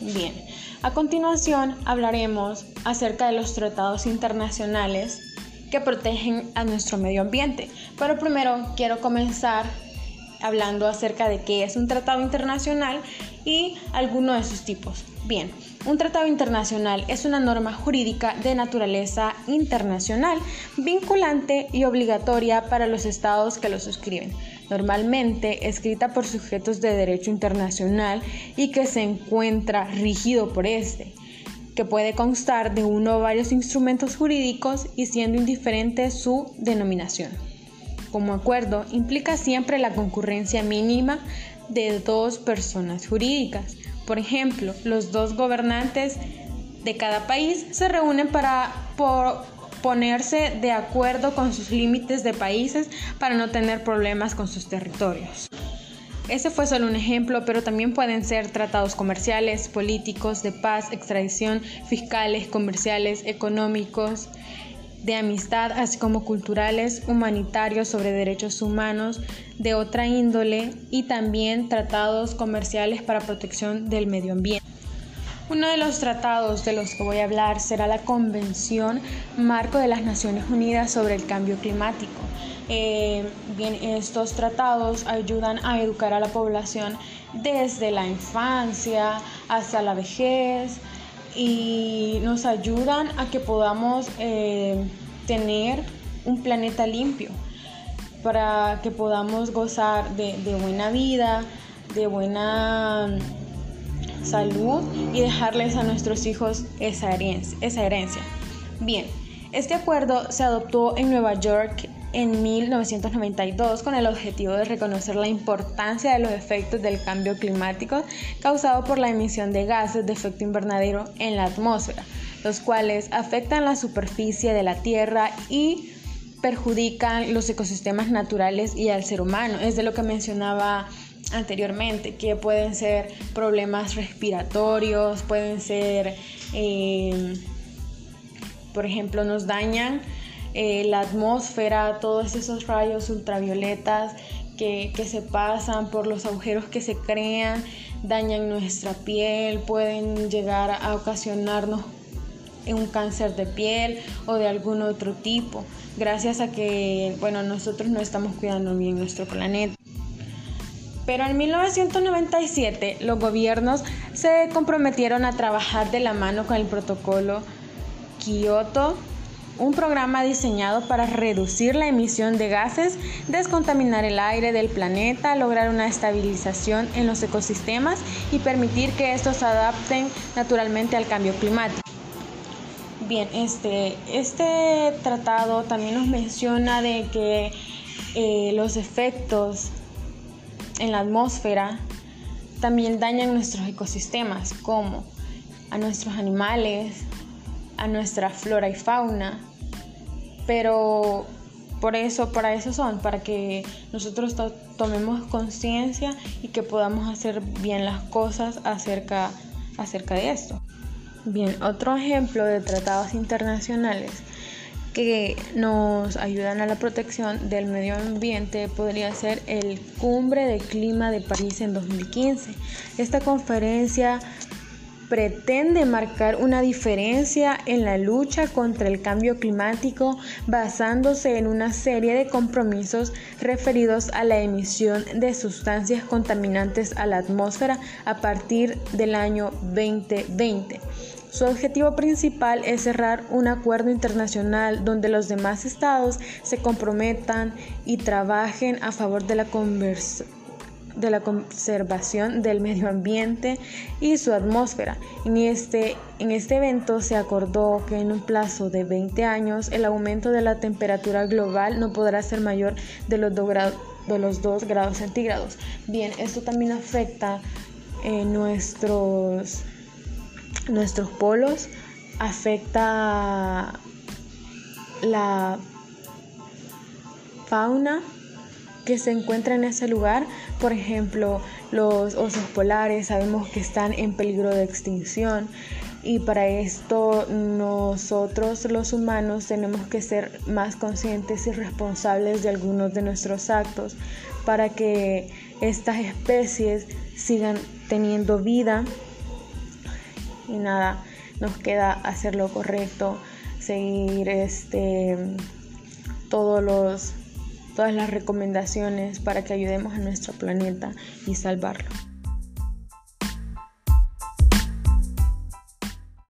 Bien, a continuación hablaremos acerca de los tratados internacionales que protegen a nuestro medio ambiente. Pero primero quiero comenzar hablando acerca de qué es un tratado internacional y algunos de sus tipos. Bien, un tratado internacional es una norma jurídica de naturaleza internacional, vinculante y obligatoria para los estados que lo suscriben, normalmente escrita por sujetos de derecho internacional y que se encuentra rígido por este que puede constar de uno o varios instrumentos jurídicos y siendo indiferente su denominación. Como acuerdo, implica siempre la concurrencia mínima de dos personas jurídicas. Por ejemplo, los dos gobernantes de cada país se reúnen para ponerse de acuerdo con sus límites de países para no tener problemas con sus territorios. Ese fue solo un ejemplo, pero también pueden ser tratados comerciales, políticos, de paz, extradición, fiscales, comerciales, económicos, de amistad, así como culturales, humanitarios sobre derechos humanos de otra índole y también tratados comerciales para protección del medio ambiente. Uno de los tratados de los que voy a hablar será la Convención Marco de las Naciones Unidas sobre el Cambio Climático. Eh, bien, estos tratados ayudan a educar a la población desde la infancia hasta la vejez y nos ayudan a que podamos eh, tener un planeta limpio para que podamos gozar de, buena vida, de buena salud y dejarles a nuestros hijos esa herencia. Bien, este acuerdo se adoptó en Nueva York en 1992 con el objetivo de reconocer la importancia de los efectos del cambio climático causado por la emisión de gases de efecto invernadero en la atmósfera, los cuales afectan la superficie de la Tierra y perjudican los ecosistemas naturales y al ser humano. Es de lo que mencionaba anteriormente, que pueden ser problemas respiratorios, pueden ser, eh, por ejemplo, nos dañan eh, la atmósfera, todos esos rayos ultravioletas que, se pasan por los agujeros que se crean, dañan nuestra piel, pueden llegar a ocasionarnos un cáncer de piel o de algún otro tipo, gracias a que, bueno, nosotros no estamos cuidando bien nuestro planeta. Pero en 1997 los gobiernos se comprometieron a trabajar de la mano con el protocolo Kyoto un programa diseñado para reducir la emisión de gases, descontaminar el aire del planeta, lograr una estabilización en los ecosistemas y permitir que estos se adapten naturalmente al cambio climático. Bien, este, este tratado también nos menciona de que eh, los efectos en la atmósfera también dañan nuestros ecosistemas, como a nuestros animales, a nuestra flora y fauna, pero por eso, para eso son, para que nosotros tomemos conciencia y que podamos hacer bien las cosas acerca, acerca de esto. Bien, otro ejemplo de tratados internacionales que nos ayudan a la protección del medio ambiente podría ser el Cumbre de Clima de París en 2015. Esta conferencia pretende marcar una diferencia en la lucha contra el cambio climático basándose en una serie de compromisos referidos a la emisión de sustancias contaminantes a la atmósfera a partir del año 2020. Su objetivo principal es cerrar un acuerdo internacional donde los demás estados se comprometan y trabajen a favor de la conversación de la conservación del medio ambiente y su atmósfera. En este, en este evento se acordó que en un plazo de 20 años el aumento de la temperatura global no podrá ser mayor de los 2 grados, de los 2 grados centígrados. Bien, esto también afecta eh, nuestros, nuestros polos, afecta la fauna que se encuentra en ese lugar. Por ejemplo, los osos polares sabemos que están en peligro de extinción y para esto nosotros los humanos tenemos que ser más conscientes y responsables de algunos de nuestros actos para que estas especies sigan teniendo vida y nada, nos queda hacer lo correcto, seguir este, todos los, todas las recomendaciones para que ayudemos a nuestro planeta y salvarlo.